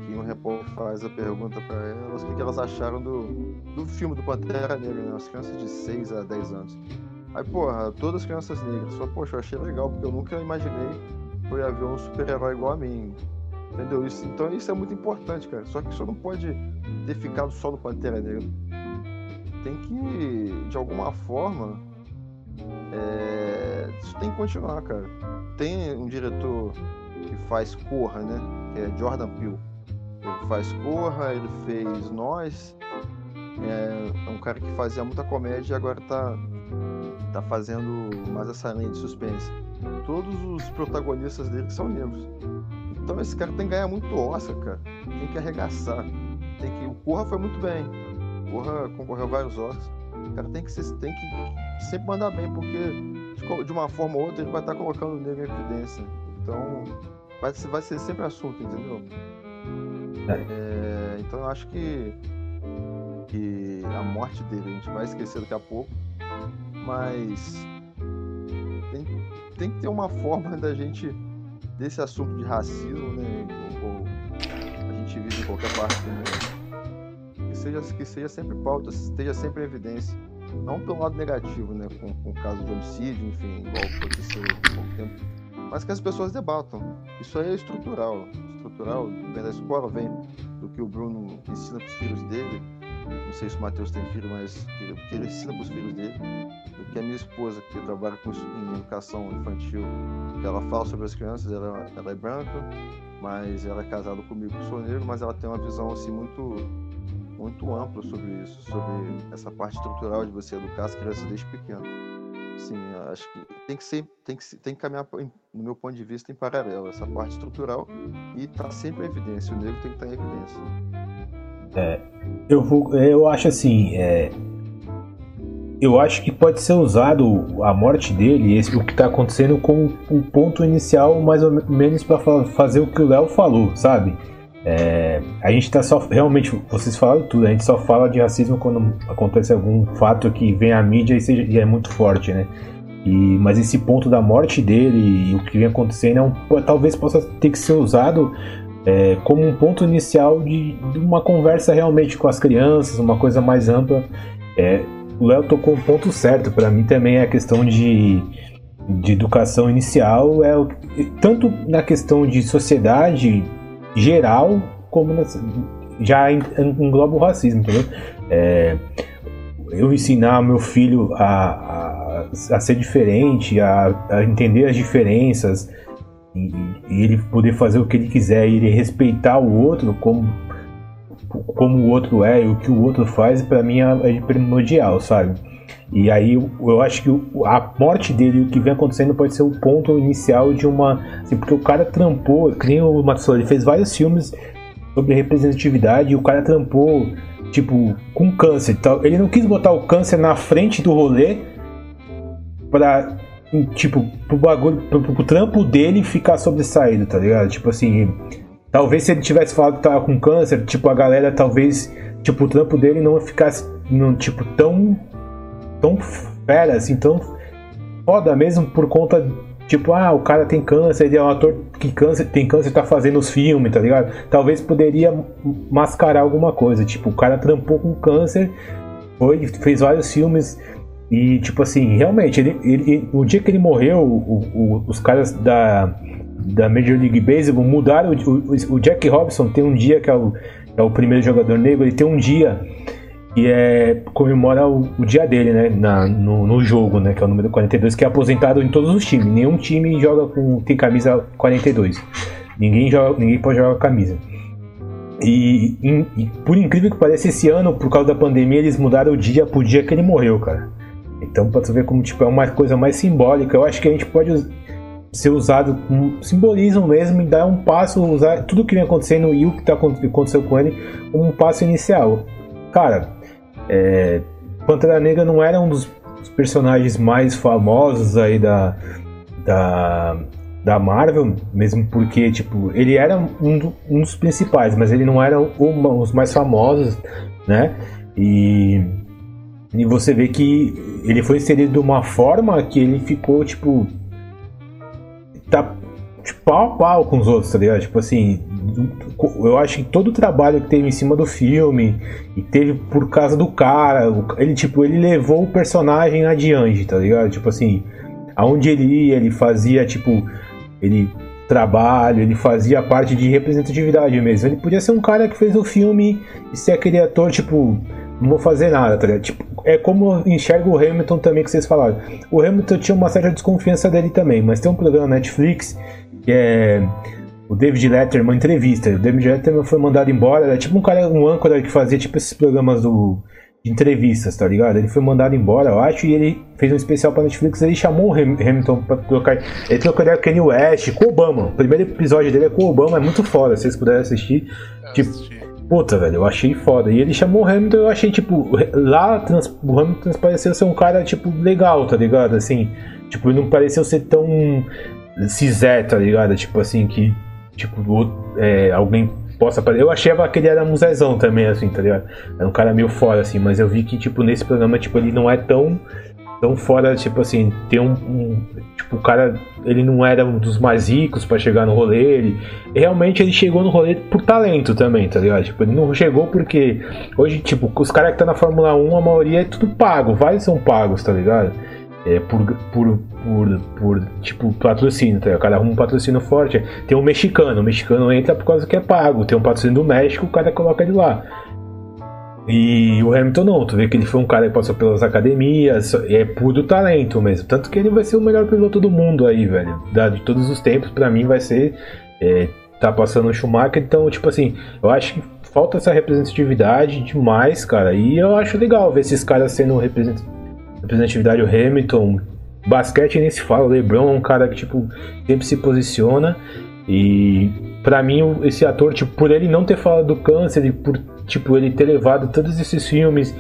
Que um repórter faz a pergunta para elas o que, elas acharam do, do filme do Pantera Negra, né? As crianças de 6 a 10 anos. Aí, porra, todas as crianças negras. Só, poxa, eu achei legal, porque eu nunca imaginei que eu ia ver um super-herói igual a mim. Entendeu? Isso, então isso é muito importante, cara. Só que isso não pode ter ficado só no Pantera Negra. Tem que, de alguma forma, é... isso tem que continuar, cara. Tem um diretor que faz Corra, né? Que é Jordan Peele. Ele faz Corra, ele fez Nós. É, é um cara que fazia muita comédia e agora tá, tá fazendo mais essa linha de suspense. Todos os protagonistas dele são negros. Então esse cara tem que ganhar muito Oscar, cara. Tem que arregaçar. Tem que... O Corra foi muito bem. O Corra concorreu a vários Oscars. O cara tem que, tem que sempre mandar bem, porque de uma forma ou outra ele vai estar colocando o negro em evidência. Então vai ser, vai ser sempre assunto, entendeu? É. É, então eu acho que, que a morte dele a gente vai esquecer daqui a pouco, mas tem, tem que ter uma forma da gente desse assunto de racismo, né? Ou, a gente vive em qualquer parte do mundo, seja, que seja sempre pauta, esteja sempre em evidência. Não pelo lado negativo, né? Com, o caso de homicídio, enfim, igual aconteceu há pouco tempo. Mas que as pessoas debatam. Isso aí é estrutural. Estrutural, vem da escola, vem do que o Bruno ensina para os filhos dele. Não sei se o Matheus tem filho, mas que, ele ensina para os filhos dele que a minha esposa, que trabalha com em educação infantil, que ela fala sobre as crianças, ela, ela é branca, mas ela é casada comigo, sou negro, mas ela tem uma visão assim muito muito ampla sobre isso, sobre essa parte estrutural de você educar as crianças desde pequeno. Sim, acho que tem que ser, tem que, tem que caminhar, no meu ponto de vista, em paralelo, essa parte estrutural e tá sempre em evidência, o negro tem que estar em evidência. É, eu, vou, eu acho assim, é, eu acho que pode ser usado a morte dele, esse, o que está acontecendo, como um ponto inicial, mais ou menos para fazer o que o Léo falou, sabe? É, a gente está só. Realmente, vocês falaram tudo, a gente só fala de racismo quando acontece algum fato que vem à mídia e, seja, e é muito forte, né? E, mas esse ponto da morte dele e o que vem acontecendo é um, talvez possa ter que ser usado é, como um ponto inicial de, de, uma conversa realmente com as crianças, uma coisa mais ampla. É, o Léo tocou um ponto certo. Para mim também é a questão de, de educação inicial, é tanto na questão de sociedade geral, como já engloba o racismo, entendeu? É, eu ensinar meu filho a, a, a ser diferente, a, a, entender as diferenças, e, e, ele poder fazer o que ele quiser, e ele respeitar o outro como como o outro é e o que o outro faz, para mim é, é primordial, sabe? E aí eu acho que a morte dele, o que vem acontecendo, pode ser o ponto inicial de uma. Assim, porque o cara trampou, que o Matsuo, ele fez vários filmes sobre representatividade e o cara trampou, tipo, com câncer. Então, ele não quis botar o câncer na frente do rolê pra, tipo, pro bagulho, pro, pro trampo dele ficar sobressaído, tá ligado? Tipo assim Talvez se ele tivesse falado que tava com câncer, tipo, a galera talvez, tipo, o trampo dele não ficasse, não, tipo, tão, tão fera, assim, tão foda mesmo por conta, tipo, ah, o cara tem câncer, ele é um ator que câncer, tem câncer e tá fazendo os filmes, tá ligado? Talvez poderia mascarar alguma coisa, tipo, o cara trampou com câncer, foi, fez vários filmes, e, tipo assim, realmente, ele, ele, o dia que ele morreu, o, o, os caras da da Major League Baseball mudaram. O, o, o, Jack Robinson tem um dia que é o, é o primeiro jogador negro, ele tem um dia que é, comemora o, o dia dele, né? Na, no, no, jogo, né? Que é o número 42, que é aposentado em todos os times. Nenhum time joga com tem camisa 42. Ninguém, joga, ninguém pode jogar com camisa. E, e, e, por incrível que pareça, esse ano, por causa da pandemia, eles mudaram o dia pro dia que ele morreu, cara. Então, pra você ver como tipo, é uma coisa mais simbólica, eu acho que a gente pode ser usado como simbolismo mesmo e dar um passo, usar tudo que vem acontecendo e o que tá, aconteceu com ele como um passo inicial. Cara, é, Pantera Negra não era um dos personagens mais famosos aí da, da, da Marvel, mesmo porque, tipo, ele era um, do, um dos principais, mas ele não era um, os mais famosos, né? E, e você vê que ele foi inserido de uma forma que ele ficou, tipo, tá tipo, pau a pau com os outros, tá ligado? Tipo assim, eu acho que todo o trabalho que teve em cima do filme e teve por causa do cara, ele tipo, ele levou o personagem adiante, tá ligado? Tipo assim, aonde ele ia, ele fazia tipo, ele trabalho, ele fazia parte de representatividade mesmo. Ele podia ser um cara que fez o filme e ser aquele ator tipo, não vou fazer nada, tá ligado? Tipo, é como eu enxergo o Hamilton também que vocês falaram. O Hamilton tinha uma certa desconfiança dele também, mas tem um programa na Netflix que é o David Letterman entrevista. O David Letterman foi mandado embora, era tipo um cara, um âncora que fazia tipo esses programas do de entrevistas, tá ligado? Ele foi mandado embora, eu acho, e ele fez um especial pra Netflix, ele chamou o Hamilton pra trocar. Ele trocou ideia com Kanye West, com o Obama. O primeiro episódio dele é com o Obama, é muito foda, se vocês puderem assistir. tipo, puta, velho, eu achei foda. E ele chamou o Hamilton, eu achei, tipo, lá trans, o Hamilton pareceu ser um cara, tipo, legal, tá ligado? Assim, tipo, ele não pareceu ser tão cisé, tá ligado? Tipo assim, que tipo, é, alguém possa aparecer. Eu achava que ele era musezão também, assim, tá ligado? Era um cara meio fora, assim, mas eu vi que, tipo, nesse programa, tipo, ele não é tão tão fora, tipo assim, tem um, um, tipo, o cara, ele não era um dos mais ricos para chegar no rolê, ele realmente ele chegou no rolê por talento também, tá ligado? Tipo, ele não chegou porque hoje, tipo, os caras que tá na Fórmula 1, a maioria é tudo pago, vários são pagos, tá ligado? É, por, por, por, por, tipo, patrocínio, tá? O cara arruma um patrocínio forte. Tem um mexicano, o mexicano entra por causa que é pago. Tem um patrocínio do México, o cara coloca ele lá. E o Hamilton não, tu vê que ele foi um cara que passou pelas academias, é puro talento mesmo. Tanto que ele vai ser o melhor piloto do mundo aí, velho. De todos os tempos, para mim vai ser. É, tá passando o Schumacher, então, tipo assim, eu acho que falta essa representatividade demais, cara. E eu acho legal ver esses caras sendo representados representatividade o Hamilton. Basquete nem se fala, o LeBron é um cara que tipo sempre se posiciona e para mim esse ator tipo por ele não ter falado do câncer e por tipo ele ter levado todos esses filmes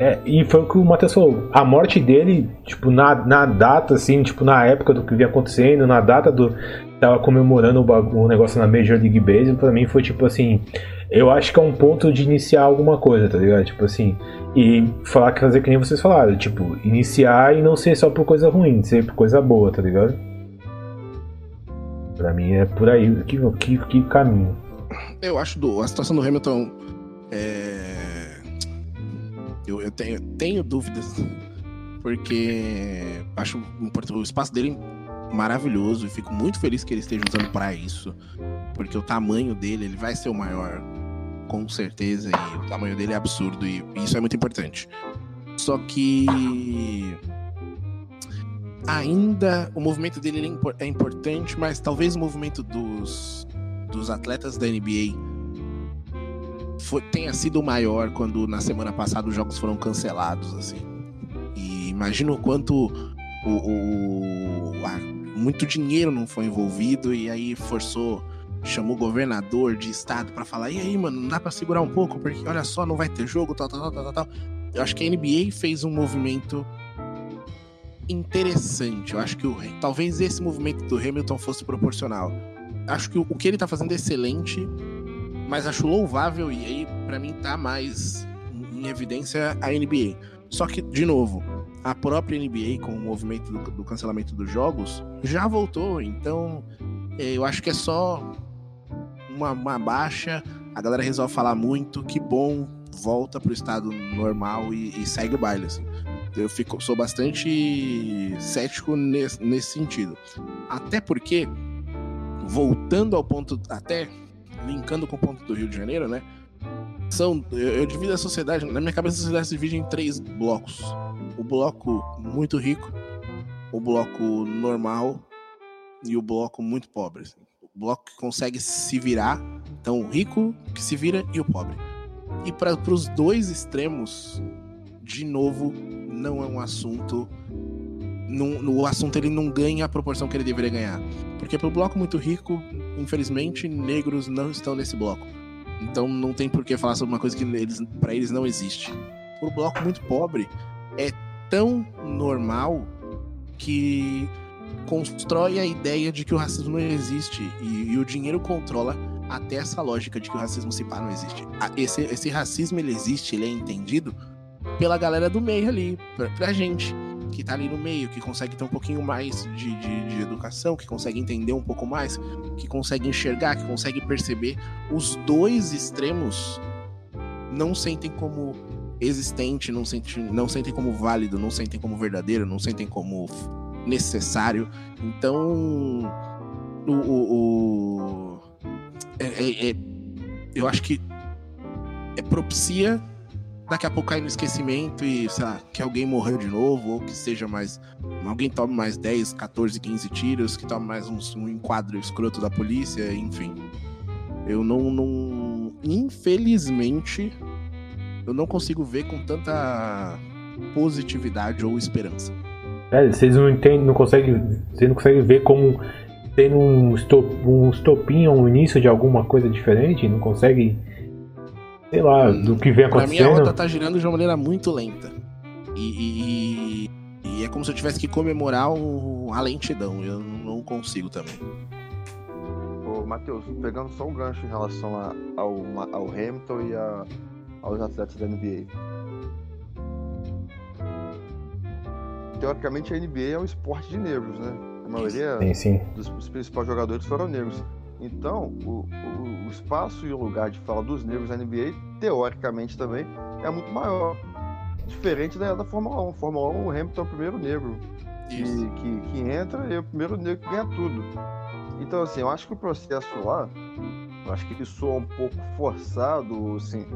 é, e foi o que o Matheus falou, a morte dele, tipo, na, na data, assim, tipo, na época do que vinha acontecendo, na data do. Tava comemorando o, o negócio na Major League Baseball, pra mim foi tipo assim. Eu acho que é um ponto de iniciar alguma coisa, tá ligado? Tipo assim, e falar que fazer que nem vocês falaram, tipo, iniciar e não ser só por coisa ruim, ser por coisa boa, tá ligado? Pra mim é por aí que, que, que caminho. Eu acho do, a situação do Hamilton. É... Eu, eu tenho, tenho dúvidas, porque acho o espaço dele maravilhoso e fico muito feliz que ele esteja usando para isso, porque o tamanho dele ele vai ser o maior com certeza, e o tamanho dele é absurdo, e isso é muito importante. Só que ainda o movimento dele é, é importante, mas talvez o movimento dos, dos atletas da NBA foi, tenha sido maior quando na semana passada os jogos foram cancelados, assim. E imagino o quanto o, o a, muito dinheiro não foi envolvido e aí forçou chamou o governador de estado para falar: e aí, mano, não dá para segurar um pouco, porque olha só, não vai ter jogo, tal, tal, tal, tal, tal. Eu acho que a NBA fez um movimento interessante. Eu acho que o, talvez esse movimento do Hamilton fosse proporcional. Acho que o, o que ele tá fazendo é excelente, mas acho louvável, e aí, para mim, tá mais em evidência a NBA. Só que, de novo, a própria NBA, com o movimento do, do cancelamento dos jogos, já voltou. Então, é, eu acho que é só uma, uma baixa, a galera resolve falar muito, que bom, volta pro estado normal e, e segue o baile, assim. Eu fico, sou bastante cético nesse, nesse sentido. Até porque, voltando ao ponto, até linkando com o ponto do Rio de Janeiro, né? São, eu, eu divido a sociedade, na minha cabeça a sociedade se divide em três blocos. O bloco muito rico, o bloco normal e o bloco muito pobre. Assim bloco que consegue se virar. Então, o rico que se vira e o pobre. E para os dois extremos, de novo, não é um assunto. Não, o assunto ele não ganha a proporção que ele deveria ganhar. Porque para o bloco muito rico, infelizmente, negros não estão nesse bloco. Então não tem por que falar sobre uma coisa que eles, para eles não existe. Para o bloco muito pobre, é tão normal que constrói a ideia de que o racismo não existe e, e o dinheiro controla até essa lógica de que o racismo se pá não existe. Esse, esse racismo ele existe, ele é entendido pela galera do meio ali, pra, pra gente. que tá ali no meio, que consegue ter um pouquinho mais de, de, de, educação, que consegue entender um pouco mais, que consegue enxergar, que consegue perceber. Os dois extremos não sentem como existente, não sentem, não sentem como válido, não sentem como verdadeiro, não sentem como necessário. Então, o, o, o é, é, é, eu acho que é propicia daqui a pouco cair no esquecimento e, sei lá, que alguém morreu de novo, ou que seja mais. Alguém tome mais 10, 14, 15 tiros, que tome mais um, um enquadro escroto da polícia, enfim. Eu não, não. Infelizmente, eu não consigo ver com tanta positividade ou esperança. É, vocês não entendem, não conseguem. Vocês não conseguem ver como tendo um, estop, um estopim ou um início de alguma coisa diferente? Não conseguem sei lá, do que vem acontecendo. Pra mim a rota tá girando de uma maneira muito lenta. E, e, e é como se eu tivesse que comemorar o, a lentidão. Eu não consigo também. Ô, Matheus, pegando só um gancho em relação a, ao, ao Hamilton e a, aos atletas da NBA. Teoricamente a NBA é um esporte de negros, né? A maioria sim, sim. Dos, principais jogadores foram negros. Então, o, o, o, espaço e o lugar de fala dos negros na NBA, teoricamente também, é muito maior. Diferente da, da Fórmula 1. Fórmula 1, o Hamilton é o primeiro negro que, que, que, entra e é o primeiro negro que ganha tudo. Então, assim, eu acho que o processo lá, acho que ele soa um pouco forçado, assim.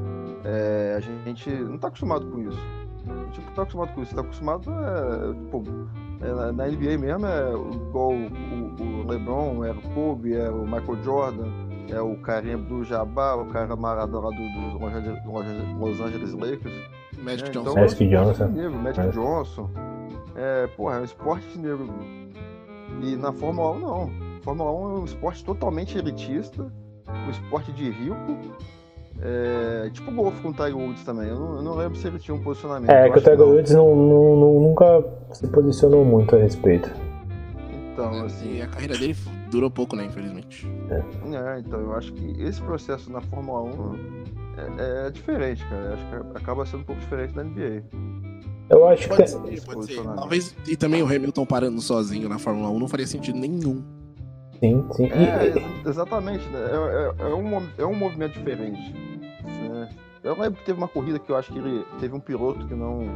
É, a gente não está acostumado com isso. A gente não tá acostumado com isso. Tá acostumado, é, tipo, é, na NBA mesmo é igual o, o, o LeBron, era o Kobe, era o Michael Jordan, é o Karim do Jabbar, o cara Maradona lá do, dos Los Angeles Lakers. Magic é, Johnson. Então, Magic Johnson. Negro, Magic Johnson. É, porra, é um esporte negro. E na Fórmula 1 não. Fórmula 1 é um esporte totalmente elitista, um esporte de rico é, tipo o golfe com o Tiger Woods também. Eu não, eu não, lembro se ele tinha um posicionamento. É, que o Tiger Woods não, não, não, nunca se posicionou muito a respeito. Então, assim. E a carreira dele durou pouco, né, infelizmente. É. é então eu acho que esse processo na Fórmula 1 é, é diferente, cara. Eu acho que acaba sendo um pouco diferente da NBA. Eu acho pode que. Ser, pode ser. Talvez. E também o Hamilton parando sozinho na Fórmula 1 não faria sentido nenhum. Sim, sim. É, exatamente, né? É, é, é, um, é um movimento diferente. Né? Eu lembro que teve uma corrida que eu acho que ele teve um piloto que não.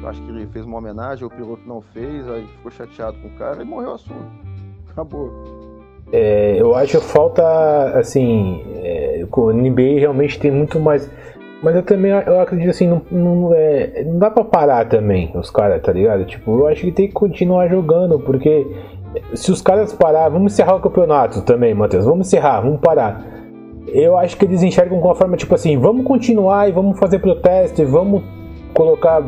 Eu acho que ele fez uma homenagem, o piloto não fez, aí ficou chateado com o cara e morreu o assunto. (laughs) Acabou. É, eu acho que falta, assim, é, o NBA realmente tem muito mais. Mas eu também eu acredito assim, não, não, é, não dá pra parar também os caras, tá ligado? Tipo, eu acho que tem que continuar jogando, porque se os caras parar, vamos encerrar o campeonato também, Matheus, vamos encerrar, vamos parar. Eu acho que eles enxergam com uma forma tipo assim, vamos continuar e vamos fazer protesto, e vamos colocar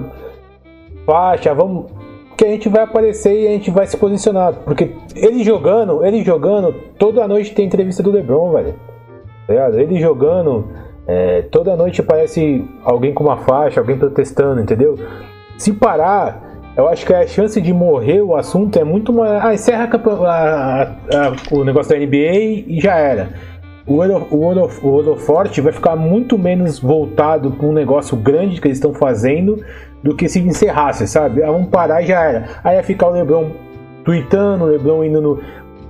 faixa, vamos que a gente vai aparecer e a gente vai se posicionar, porque ele jogando, ele jogando, toda noite tem entrevista do LeBron, velho. Tá ele jogando, é, toda noite aparece alguém com uma faixa, alguém protestando, entendeu? Se parar, eu acho que a chance de morrer o assunto é muito maior. Ah, encerra a, a, a, o negócio da NBA e já era. O holoforte vai ficar muito menos voltado para um negócio grande que eles estão fazendo do que se encerrasse, sabe? Ah, vamos parar e já era. Aí ia ficar o Lebron tweetando, o Lebron indo no.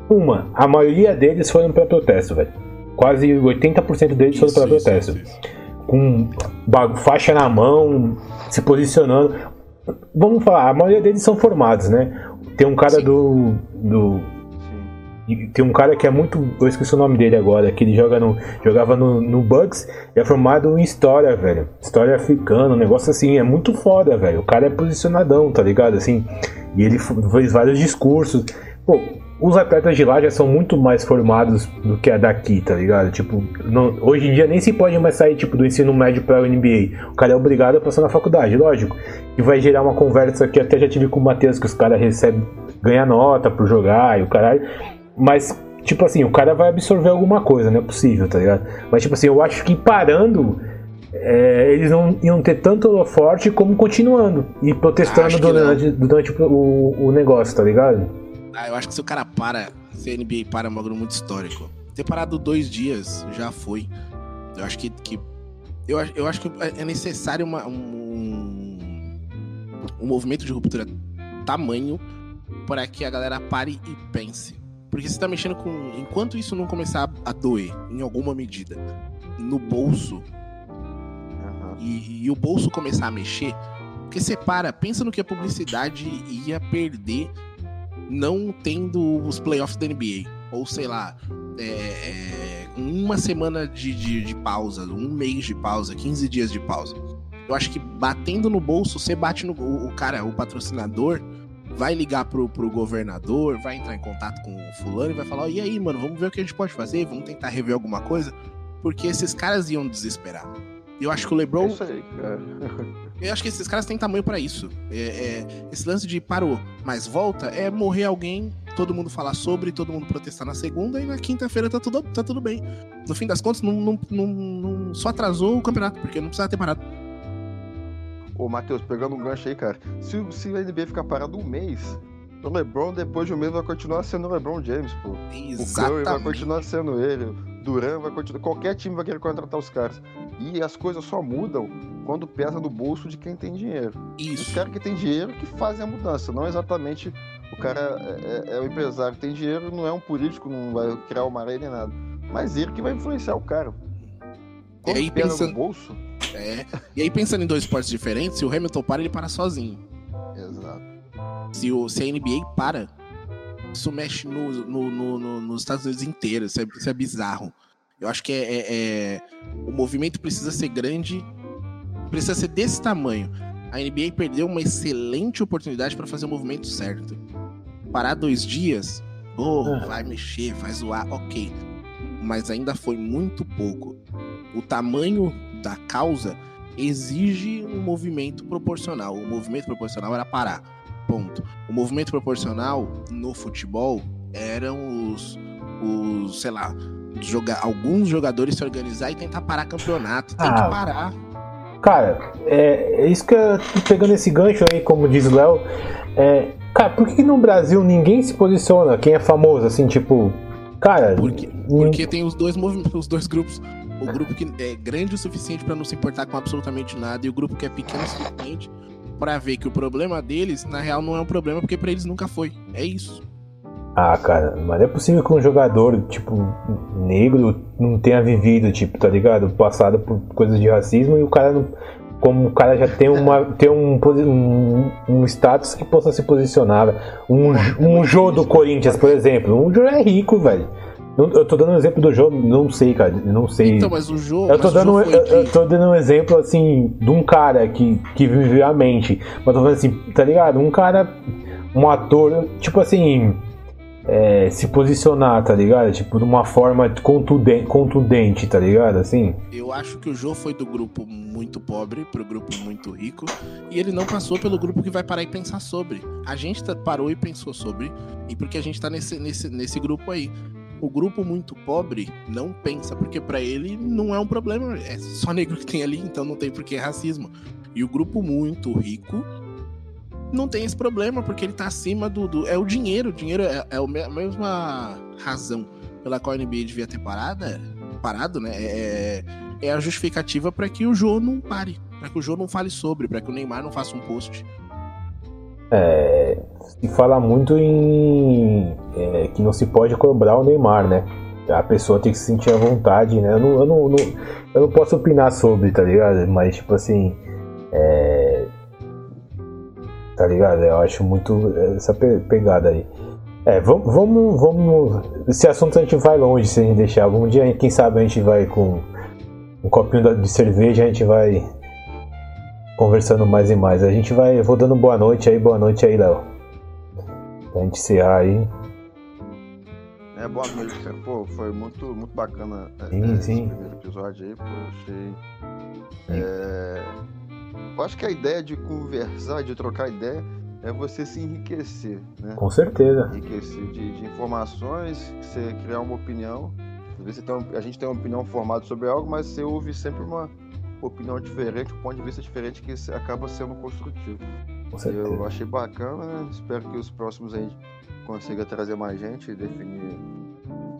Uma, a maioria deles foram para protesto, velho. Quase 80% deles foram para protesto. Isso, isso. Com faixa na mão, se posicionando vamos falar, a maioria deles são formados, né? Tem um cara Sim. do. do tem um cara que é muito. Eu esqueci o nome dele agora, que ele joga no, jogava no, no Bugs e é formado em história, velho. História africana, um negócio assim, é muito foda, velho. O cara é posicionadão, tá ligado? Assim, e ele fez vários discursos. Pô, os atletas de lá já são muito mais formados do que a daqui, tá ligado? Tipo, não, hoje em dia nem se pode mais sair tipo do ensino médio para o NBA. O cara é obrigado a passar na faculdade, lógico. E vai gerar uma conversa que até já tive com o Matheus, que os caras recebem, ganha nota por jogar e o caralho. Mas, tipo assim, o cara vai absorver alguma coisa, não é possível, tá ligado? Mas, tipo assim, eu acho que parando. É, eles não iam ter tanto forte como continuando e protestando durante, durante o, o negócio, tá ligado? Ah, eu acho que se o cara para, se a NBA para é um bagulho muito histórico. Ter parado dois dias já foi. Eu acho que. que eu, eu acho que é necessário uma, um, um movimento de ruptura tamanho para que a galera pare e pense. Porque você tá mexendo com. Enquanto isso não começar a doer, em alguma medida, no bolso, Aham. e, e o bolso começar a mexer, porque você para, pensa no que a publicidade ia perder não tendo os playoffs da NBA. Ou sei lá, é, é, uma semana de, de, de pausa, um mês de pausa, 15 dias de pausa. Eu acho que batendo no bolso, você bate no. O, cara, o patrocinador, vai ligar pro, pro governador, vai entrar em contato com o fulano e vai falar: "Ó, e aí, mano, vamos ver o que a gente pode fazer, vamos tentar rever alguma coisa. Porque esses caras iam desesperar. Eu acho que o É LeBron isso aí, cara. (laughs) eu acho que esses caras têm tamanho pra isso. É, é, esse lance de parou, mas volta é morrer alguém, todo mundo falar sobre, todo mundo protestar na segunda e na quinta-feira tá tudo, tá tudo bem. No fim das contas, não, não- não- não- só atrasou o campeonato, porque não precisava ter parado. Ô, Matheus, pegando um gancho aí, cara. Se, o- se a NBA ficar parado um mês, o LeBron, depois de um mês, vai continuar sendo o LeBron James, pô. O Curry vai Exatamente. continuar sendo ele. Duran vai continuar. Qualquer time vai querer contratar os caras. E as coisas só mudam quando pesa no bolso de quem tem dinheiro. Os Isso. caras que têm dinheiro que fazem a mudança, não exatamente o cara é, é- é o empresário que tem dinheiro, não é um político, não vai criar uma lei nem nada. Mas ele que vai influenciar o cara. Quando aí, pesa pensando- no bolso. É. E aí, pensando em dois esportes diferentes, se o Hamilton para, ele para sozinho. Exato. Se, o, se a NBA para, isso mexe no, no- no- no- nos Estados Unidos inteiro. Isso é, isso é bizarro. Eu acho que é, é- é- o movimento precisa ser grande, precisa ser desse tamanho. A NBA perdeu uma excelente oportunidade para fazer o movimento certo. Parar dois dias, oh, vai mexer, vai zoar, ok. Mas ainda foi muito pouco. O tamanho da causa exige um movimento proporcional. O movimento proporcional era parar. Ponto. O movimento proporcional no futebol eram os, os sei lá, joga, alguns jogadores se organizar e tentar parar campeonato. Tem Ah. que parar. Cara, é, é isso que eu pegando esse gancho aí, como diz o Léo. É, cara, por que no Brasil ninguém se posiciona? Quem é famoso, assim, tipo. Cara, Porque, porque tem os dois movimentos, os dois grupos. O grupo que é grande o suficiente pra não se importar com absolutamente nada e o grupo que é pequeno o suficiente pra ver que o problema deles, na real, não é um problema porque pra eles nunca foi. É isso. Ah, cara, mas é possível que um jogador, tipo, negro não tenha vivido, tipo, tá ligado? Passado por coisas de racismo e o cara não. Como o cara já tem, uma, (laughs) tem um, um, um status que possa se posicionar. Um, um jogo do Corinthians, por exemplo. Um jogo é rico, velho. Eu tô dando um exemplo do jogo, não sei, cara. Não sei. Então, mas o jogo. Eu tô, dando, jogo eu, eu tô dando um exemplo assim de um cara que, que viveu a mente. Mas tô falando assim, tá ligado? Um cara, um ator, tipo assim, é, se posicionar, tá ligado? Tipo, de uma forma contundente, contundente tá ligado? Assim. Eu acho que o Jô foi do grupo muito pobre pro grupo muito rico e ele não passou pelo grupo que vai parar e pensar sobre. A gente tá- parou e pensou sobre e porque a gente tá nesse, nesse, nesse grupo aí. O grupo muito pobre não pensa, porque pra ele não é um problema, é só negro que tem ali, então não tem por que racismo. E o grupo muito rico não tem esse problema, porque ele tá acima do. do- é o dinheiro. O dinheiro é, é a mesma razão pela qual a NBA devia ter parada, parado, né? É, é a justificativa para que o Jô não pare. Pra que o Jô não fale sobre, pra que o Neymar não faça um post. É, se fala muito em é, que não se pode cobrar o Neymar, né? A pessoa tem que se sentir à vontade, né? Eu não, eu não, não- eu não posso opinar sobre, tá ligado? Mas, tipo assim. É, tá ligado? Eu acho muito essa pe- pegada aí. É, vamos, vamos, vamos. Esse assunto a gente vai longe se a gente deixar. Algum dia, quem sabe, a gente vai com um copinho de cerveja, a gente vai conversando mais e mais. A gente vai, eu vou dando boa noite aí, boa noite aí, Léo. Pra gente encerrar aí. É, boa noite, cara. Pô, foi muito, muito bacana é, Sim, é, esse sim. primeiro episódio aí, pô, achei. É, Eu acho que a ideia de conversar, de trocar ideia, é você se enriquecer, né? Com certeza. Enriquecer de, de informações, você criar uma opinião. Às vezes tem a gente tem uma opinião formada sobre algo, mas você ouve sempre uma opinião diferente, um ponto de vista diferente que acaba sendo construtivo. Com Eu certeza. achei bacana, né? espero que os próximos a gente consiga trazer mais gente e definir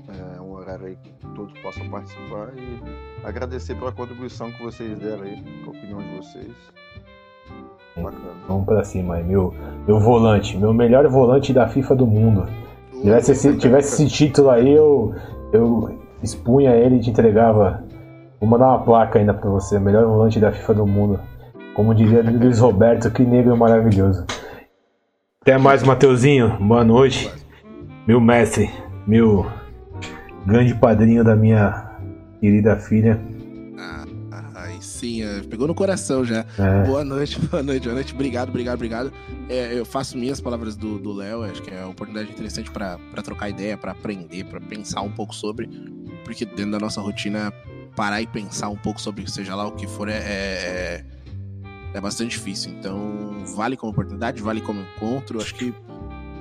é, um horário aí que todos possam participar e agradecer pela contribuição que vocês deram aí, a opinião de vocês. Bacana. Vamos pra cima aí, meu, meu volante, meu melhor volante da FIFA do mundo. Se tivesse esse, tivesse esse título aí, eu, eu expunha ele e te entregava. Vou mandar uma placa ainda pra você, melhor volante da FIFA do mundo. Como diria Luiz Roberto, que negro maravilhoso. Até mais, Mateuzinho. Boa noite. Meu mestre, meu grande padrinho da minha querida filha. Ah, aí sim, é, pegou no coração já. É. Boa noite, (laughs) boa noite, boa noite. Obrigado, obrigado, obrigado. É, eu faço minhas palavras do Léo, acho que é uma oportunidade interessante pra trocar ideia, pra aprender, pra pensar um pouco sobre, porque dentro da nossa rotina, parar e pensar um pouco sobre seja lá o que for é, é, é bastante difícil. Então, vale como oportunidade, vale como encontro. Acho que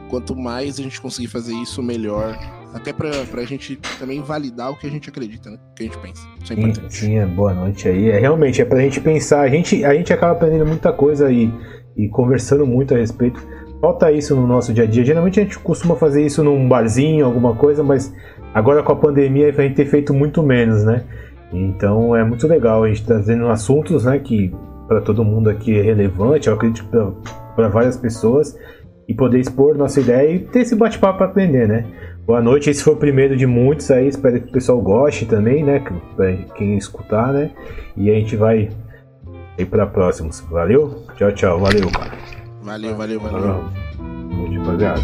quanto mais a gente conseguir fazer isso, melhor. Até pra, pra gente também validar o que a gente acredita, né? O que a gente pensa. Isso é importante. sim, é boa noite aí. É realmente é pra gente pensar. A gente, a gente acaba aprendendo muita coisa e, e conversando muito a respeito. Falta isso no nosso dia a dia. Geralmente a gente costuma fazer isso num barzinho, alguma coisa, mas agora com a pandemia a gente tem feito muito menos, né? Então é muito legal a gente trazendo assuntos, né, que para todo mundo aqui é relevante, eu acredito para várias pessoas e poder expor nossa ideia e ter esse bate-papo para aprender, né? Boa noite, esse foi o primeiro de muitos aí, espero que o pessoal goste também, né? Pra quem escutar, né? E a gente vai ir para próximos. Valeu? Tchau, tchau. Valeu, cara. Valeu, valeu, valeu. Muito obrigado.